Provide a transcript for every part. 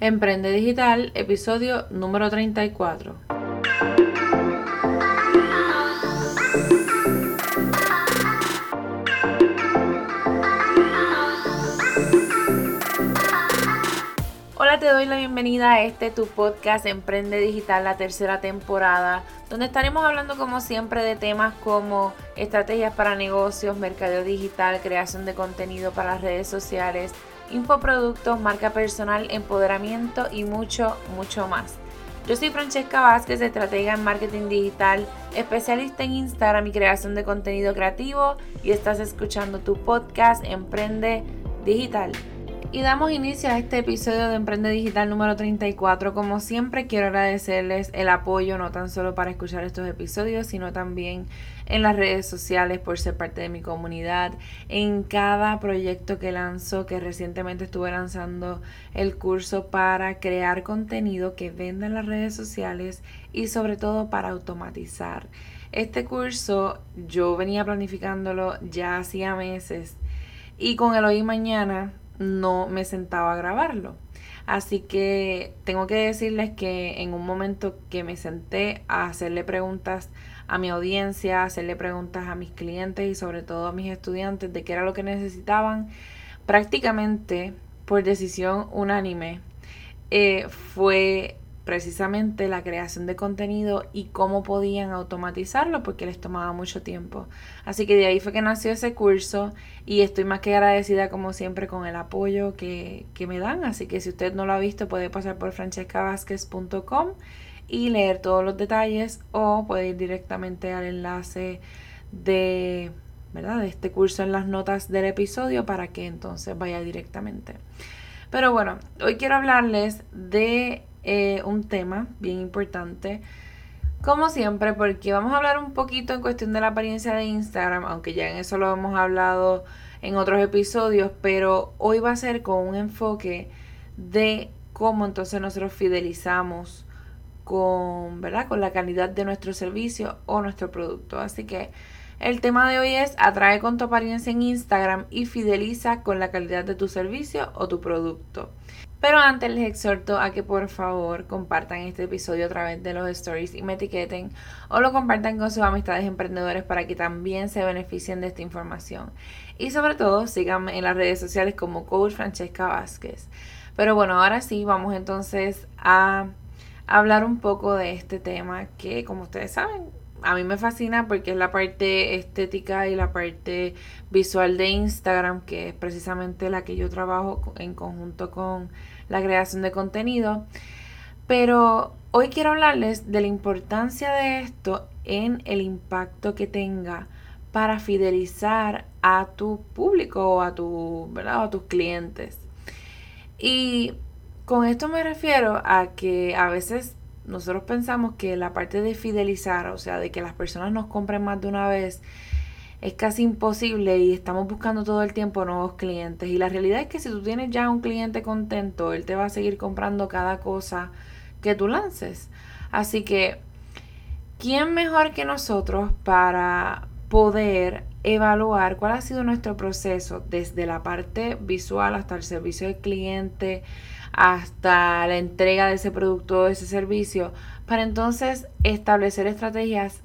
Emprende Digital, episodio número 34. Hola, te doy la bienvenida a este tu podcast Emprende Digital, la tercera temporada, donde estaremos hablando como siempre de temas como estrategias para negocios, mercadeo digital, creación de contenido para las redes sociales, infoproductos, marca personal, empoderamiento y mucho, mucho más. Yo soy Francesca Vázquez, estratega en marketing digital, especialista en Instagram y creación de contenido creativo y estás escuchando tu podcast Emprende Digital. Y damos inicio a este episodio de Emprende Digital número 34. Como siempre, quiero agradecerles el apoyo, no tan solo para escuchar estos episodios, sino también en las redes sociales por ser parte de mi comunidad, en cada proyecto que lanzo, que recientemente estuve lanzando el curso para crear contenido que venda en las redes sociales y sobre todo para automatizar. Este curso yo venía planificándolo ya hacía meses y con el hoy mañana no me sentaba a grabarlo. Así que tengo que decirles que en un momento que me senté a hacerle preguntas a mi audiencia, hacerle preguntas a mis clientes y sobre todo a mis estudiantes de qué era lo que necesitaban, prácticamente por decisión unánime, eh, fue precisamente la creación de contenido y cómo podían automatizarlo porque les tomaba mucho tiempo. Así que de ahí fue que nació ese curso y estoy más que agradecida como siempre con el apoyo que, que me dan. Así que si usted no lo ha visto puede pasar por francescavázquez.com y leer todos los detalles o puede ir directamente al enlace de, ¿verdad? de este curso en las notas del episodio para que entonces vaya directamente. Pero bueno, hoy quiero hablarles de eh, un tema bien importante. Como siempre, porque vamos a hablar un poquito en cuestión de la apariencia de Instagram, aunque ya en eso lo hemos hablado en otros episodios, pero hoy va a ser con un enfoque de cómo entonces nosotros fidelizamos con, ¿verdad? con la calidad de nuestro servicio o nuestro producto. Así que el tema de hoy es atrae con tu apariencia en Instagram y fideliza con la calidad de tu servicio o tu producto. Pero antes les exhorto a que por favor compartan este episodio a través de los stories y me etiqueten o lo compartan con sus amistades emprendedores para que también se beneficien de esta información. Y sobre todo síganme en las redes sociales como Coach Francesca Vázquez. Pero bueno, ahora sí, vamos entonces a hablar un poco de este tema que como ustedes saben a mí me fascina porque es la parte estética y la parte visual de Instagram, que es precisamente la que yo trabajo en conjunto con la creación de contenido. Pero hoy quiero hablarles de la importancia de esto en el impacto que tenga para fidelizar a tu público o a, tu, ¿verdad? a tus clientes. Y con esto me refiero a que a veces nosotros pensamos que la parte de fidelizar, o sea, de que las personas nos compren más de una vez, es casi imposible y estamos buscando todo el tiempo nuevos clientes. Y la realidad es que si tú tienes ya un cliente contento, él te va a seguir comprando cada cosa que tú lances. Así que, ¿quién mejor que nosotros para poder evaluar cuál ha sido nuestro proceso desde la parte visual hasta el servicio al cliente? Hasta la entrega de ese producto o ese servicio, para entonces establecer estrategias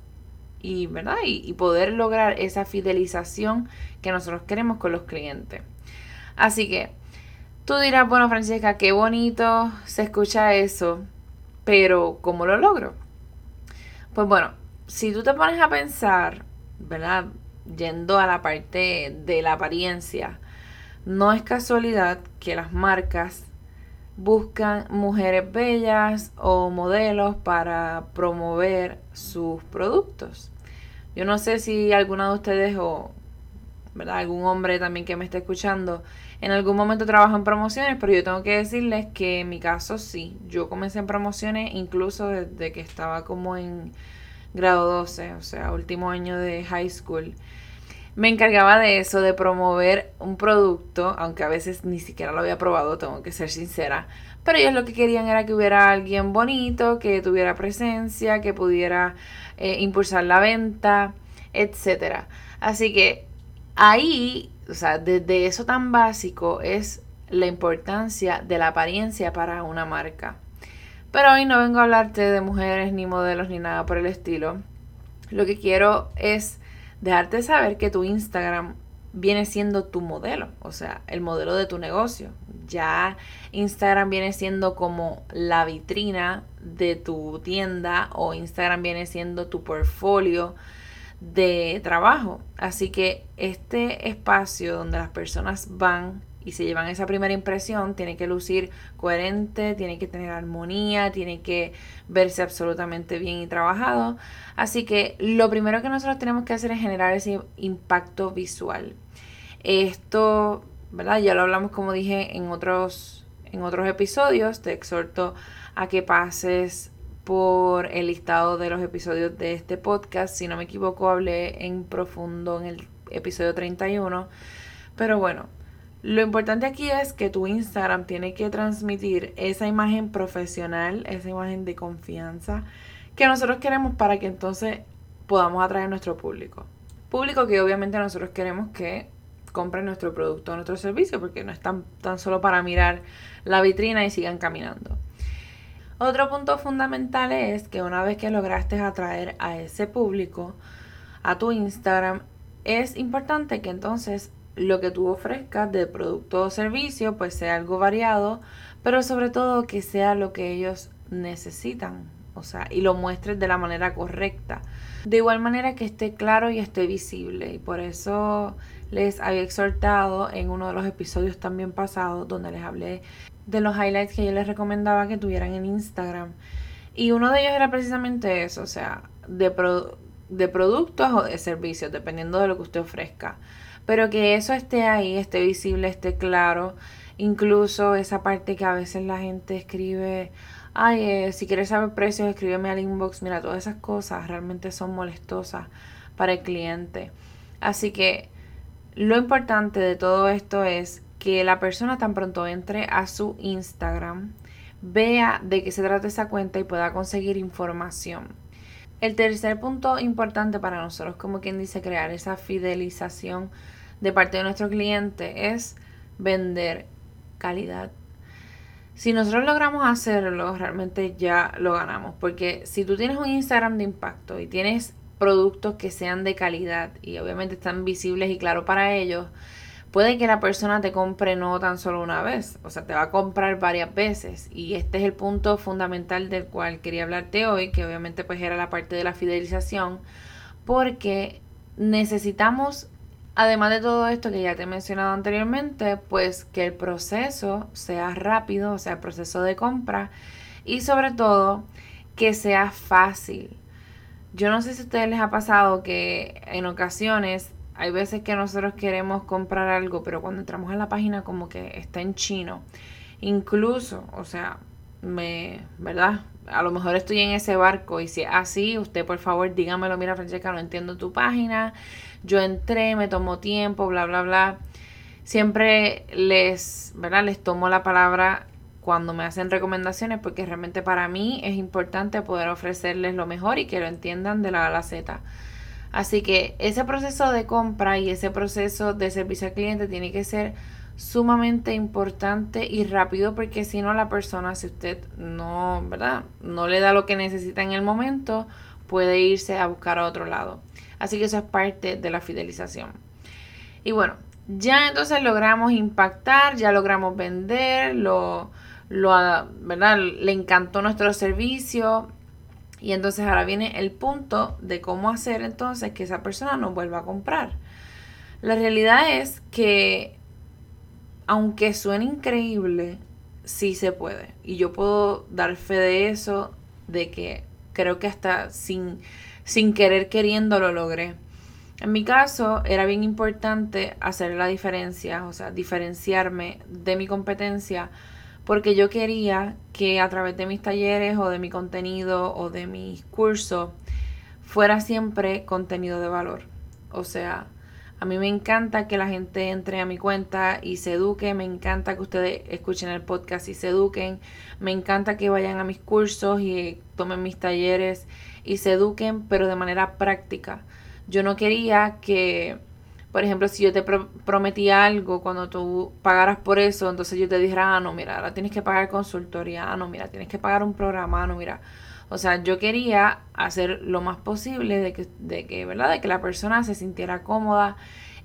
y, ¿verdad? Y, poder lograr esa fidelización que nosotros queremos con los clientes. Así que tú dirás, bueno, Francesca, qué bonito se escucha eso, pero ¿cómo lo logro? Pues bueno, si tú te pones a pensar, ¿verdad? Yendo a la parte de la apariencia, no es casualidad que las marcas buscan mujeres bellas o modelos para promover sus productos. Yo no sé si alguna de ustedes o algún hombre también que me esté escuchando en algún momento trabaja en promociones, pero yo tengo que decirles que en mi caso sí. Yo comencé en promociones incluso desde que estaba como en grado 12, o sea, último año de high school me encargaba de eso, de promover un producto, aunque a veces ni siquiera lo había probado, tengo que ser sincera. Pero ellos lo que querían era que hubiera alguien bonito, que tuviera presencia, que pudiera eh, impulsar la venta, etc. Así que ahí, o sea, desde eso tan básico es la importancia de la apariencia para una marca. Pero hoy no vengo a hablarte de mujeres, ni modelos, ni nada por el estilo. Lo que quiero es dejarte saber que tu Instagram viene siendo tu modelo, o sea, el modelo de tu negocio. Ya Instagram viene siendo como la vitrina de tu tienda o Instagram viene siendo tu portfolio de trabajo. Así que este espacio donde las personas van y se llevan esa primera impresión, tiene que lucir coherente, tiene que tener armonía, tiene que verse absolutamente bien y trabajado. Así que lo primero que nosotros tenemos que hacer es generar ese impacto visual. Esto, ¿verdad? Ya lo hablamos como dije en otros, en otros episodios. Te exhorto a que pases por el listado de los episodios de este podcast. Si no me equivoco, hablé en profundo en el episodio 31. Pero bueno, lo importante aquí es que tu Instagram tiene que transmitir esa imagen profesional, esa imagen de confianza que nosotros queremos para que entonces podamos atraer a nuestro público. Público que obviamente nosotros queremos que compren nuestro producto o nuestro servicio porque no es tan, tan solo para mirar la vitrina y sigan caminando. Otro punto fundamental es que una vez que lograste atraer a ese público a tu Instagram, es importante que entonces lo que tú ofrezcas de producto o servicio pues sea algo variado, pero sobre todo que sea lo que ellos necesitan, o sea, y lo muestres de la manera correcta. De igual manera que esté claro y esté visible. Y por eso les había exhortado en uno de los episodios también pasados donde les hablé de los highlights que yo les recomendaba que tuvieran en Instagram. Y uno de ellos era precisamente eso, o sea, de, de productos o de servicios, dependiendo de lo que usted ofrezca. Pero que eso esté ahí, esté visible, esté claro. Incluso esa parte que a veces la gente escribe, ay, eh, si quieres saber precios, escríbeme al inbox. Mira, todas esas cosas realmente son molestosas para el cliente. Así que lo importante de todo esto es que la persona tan pronto entre a su Instagram, vea de qué se trata esa cuenta y pueda conseguir información. El tercer punto importante para nosotros, como quien dice, crear esa fidelización de parte de nuestro cliente es vender calidad. Si nosotros logramos hacerlo, realmente ya lo ganamos. Porque si tú tienes un Instagram de impacto y tienes productos que sean de calidad y obviamente están visibles y claros para ellos, puede que la persona te compre no tan solo una vez, o sea, te va a comprar varias veces. Y este es el punto fundamental del cual quería hablarte hoy, que obviamente pues era la parte de la fidelización, porque necesitamos Además de todo esto que ya te he mencionado anteriormente, pues que el proceso sea rápido, o sea, el proceso de compra y sobre todo que sea fácil. Yo no sé si a ustedes les ha pasado que en ocasiones hay veces que nosotros queremos comprar algo, pero cuando entramos a la página como que está en chino. Incluso, o sea, me, ¿verdad? A lo mejor estoy en ese barco y si así, usted por favor dígamelo, mira Francesca, no entiendo tu página yo entré, me tomó tiempo, bla, bla, bla. Siempre les, ¿verdad? Les tomo la palabra cuando me hacen recomendaciones porque realmente para mí es importante poder ofrecerles lo mejor y que lo entiendan de la A a la Z. Así que ese proceso de compra y ese proceso de servicio al cliente tiene que ser sumamente importante y rápido porque si no la persona, si usted no, ¿verdad? No le da lo que necesita en el momento, puede irse a buscar a otro lado. Así que eso es parte de la fidelización. Y bueno, ya entonces logramos impactar, ya logramos vender, lo, lo, ¿verdad? Le encantó nuestro servicio. Y entonces ahora viene el punto de cómo hacer entonces que esa persona nos vuelva a comprar. La realidad es que, aunque suene increíble, sí se puede. Y yo puedo dar fe de eso, de que creo que hasta sin sin querer queriendo lo logré. En mi caso era bien importante hacer la diferencia, o sea, diferenciarme de mi competencia, porque yo quería que a través de mis talleres o de mi contenido o de mis cursos fuera siempre contenido de valor. O sea, a mí me encanta que la gente entre a mi cuenta y se eduque, me encanta que ustedes escuchen el podcast y se eduquen, me encanta que vayan a mis cursos y tomen mis talleres y se eduquen, pero de manera práctica. Yo no quería que por ejemplo, si yo te prometí algo cuando tú pagaras por eso, entonces yo te dijera, ah, no, mira, ahora tienes que pagar consultoría, ah, no, mira, tienes que pagar un programa, ah, no, mira. O sea, yo quería hacer lo más posible de que, de que, ¿verdad? De que la persona se sintiera cómoda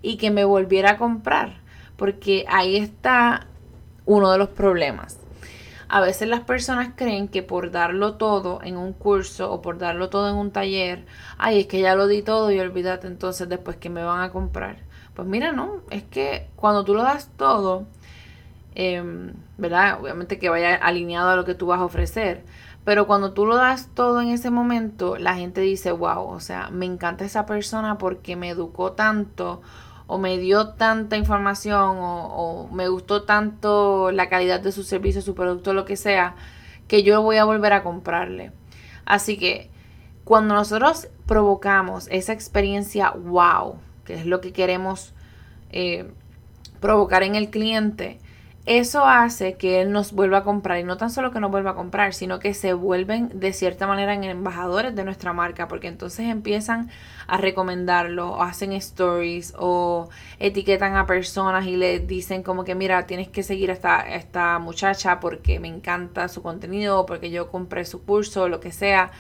y que me volviera a comprar. Porque ahí está uno de los problemas. A veces las personas creen que por darlo todo en un curso o por darlo todo en un taller, ay, es que ya lo di todo y olvídate entonces después que me van a comprar. Pues mira, no, es que cuando tú lo das todo, em, ¿verdad? Obviamente que vaya alineado a lo que tú vas a ofrecer. Pero cuando tú lo das todo en ese momento, la gente dice, wow, o sea, me encanta esa persona porque me educó tanto o me dio tanta información o, me gustó tanto la calidad de su servicio, su producto, lo que sea, que yo voy a volver a comprarle. Así que cuando nosotros provocamos esa experiencia wow, que es lo que queremos eh, provocar en el cliente, eso hace que él nos vuelva a comprar y no tan solo que nos vuelva a comprar, sino que se vuelven de cierta manera en embajadores de nuestra marca, porque entonces empiezan a recomendarlo, o hacen stories o etiquetan a personas y le dicen como que mira, tienes que seguir a esta, esta muchacha porque me encanta su contenido, porque yo compré su curso, o lo que sea.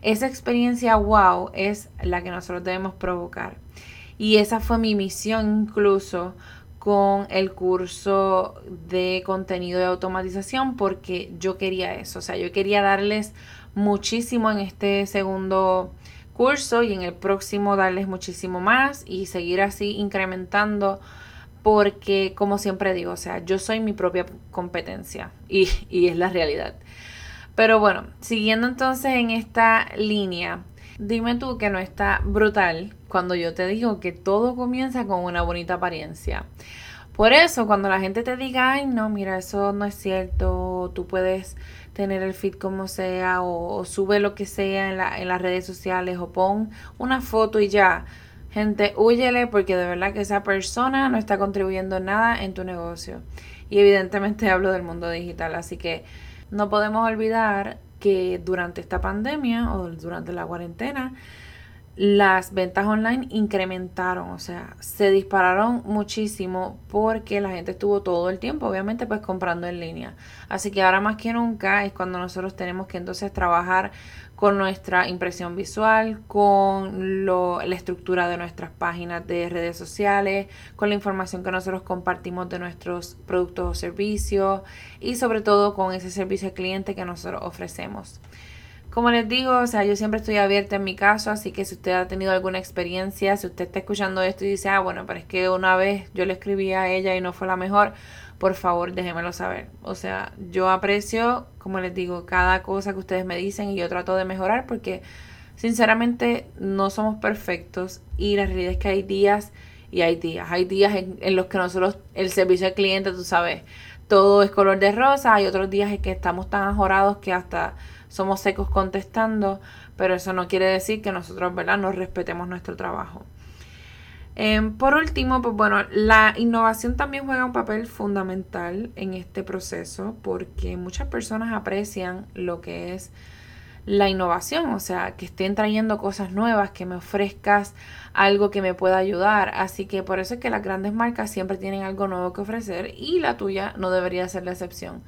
Esa experiencia wow es la que nosotros debemos provocar. Y esa fue mi misión incluso con el curso de contenido de automatización porque yo quería eso, o sea, yo quería darles muchísimo en este segundo curso y en el próximo darles muchísimo más y seguir así incrementando porque como siempre digo, o sea, yo soy mi propia competencia y, y es la realidad. Pero bueno, siguiendo entonces en esta línea, dime tú que no está brutal cuando yo te digo que todo comienza con una bonita apariencia. Por eso, cuando la gente te diga, ay, no, mira, eso no es cierto, tú puedes tener el feed como sea, o, sube lo que sea en, la, en las redes sociales, o pon una foto y ya. Gente, huyele porque de verdad que esa persona no está contribuyendo nada en tu negocio. Y evidentemente hablo del mundo digital, así que no podemos olvidar que durante esta pandemia o durante la cuarentena, las ventas online incrementaron, o sea, se dispararon muchísimo porque la gente estuvo todo el tiempo, obviamente, pues comprando en línea. Así que ahora más que nunca es cuando nosotros tenemos que entonces trabajar con nuestra impresión visual, con lo, la estructura de nuestras páginas de redes sociales, con la información que nosotros compartimos de nuestros productos o servicios y sobre todo con ese servicio al cliente que nosotros ofrecemos. Como les digo, o sea, yo siempre estoy abierta en mi caso, así que si usted ha tenido alguna experiencia, si usted está escuchando esto y dice, ah, bueno, pero es que una vez yo le escribí a ella y no fue la mejor, por favor déjemelo saber. O sea, yo aprecio, como les digo, cada cosa que ustedes me dicen y yo trato de mejorar porque sinceramente no somos perfectos y la realidad es que hay días y hay días. Hay días en, en los que nosotros, el servicio al cliente, tú sabes, todo es color de rosa, hay otros días en que estamos tan ajorados que hasta somos secos contestando, pero eso no quiere decir que nosotros, ¿verdad?, no respetemos nuestro trabajo. Em, por último, pues bueno, la innovación también juega un papel fundamental en este proceso porque muchas personas aprecian lo que es la innovación, o sea, que estén trayendo cosas nuevas, que me ofrezcas algo que me pueda ayudar. Así que por eso es que las grandes marcas siempre tienen algo nuevo que ofrecer y la tuya no debería ser la excepción.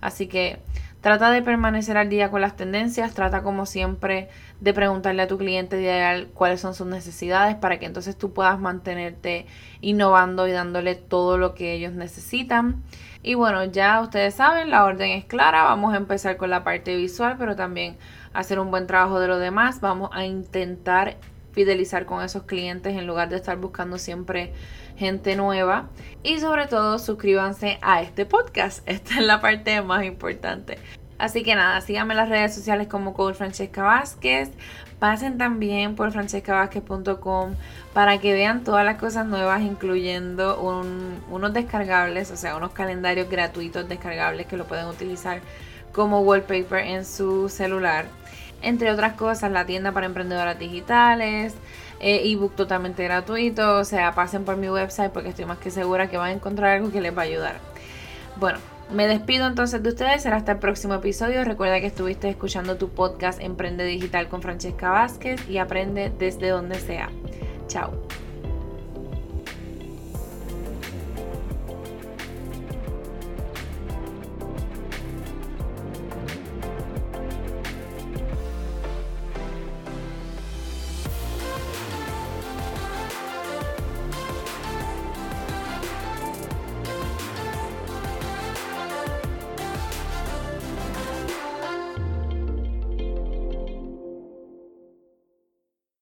Así que Trata de permanecer al día con las tendencias, trata como siempre de preguntarle a tu cliente ideal cuáles son sus necesidades para que entonces tú puedas mantenerte innovando y dándole todo lo que ellos necesitan. Y bueno, ya ustedes saben, la orden es clara, vamos a empezar con la parte visual, pero también hacer un buen trabajo de lo demás, vamos a intentar fidelizar con esos clientes en lugar de estar buscando siempre gente nueva. Y sobre todo, suscríbanse a este podcast. Esta es la parte más importante. Así que nada, síganme en las redes sociales como Code Francesca Vázquez. Pasen también por francescavázquez.com para que vean todas las cosas nuevas, incluyendo unos descargables, o sea, unos calendarios gratuitos descargables que lo pueden utilizar como wallpaper en su celular. Entre otras cosas, la tienda para emprendedoras digitales, eh, ebook totalmente gratuito. O sea, pasen por mi website porque estoy más que segura que van a encontrar algo que les va a ayudar. Bueno, me despido entonces de ustedes. Será hasta el próximo episodio. Recuerda que estuviste escuchando tu podcast Emprende Digital con Francesca Vázquez y aprende desde donde sea. Chao.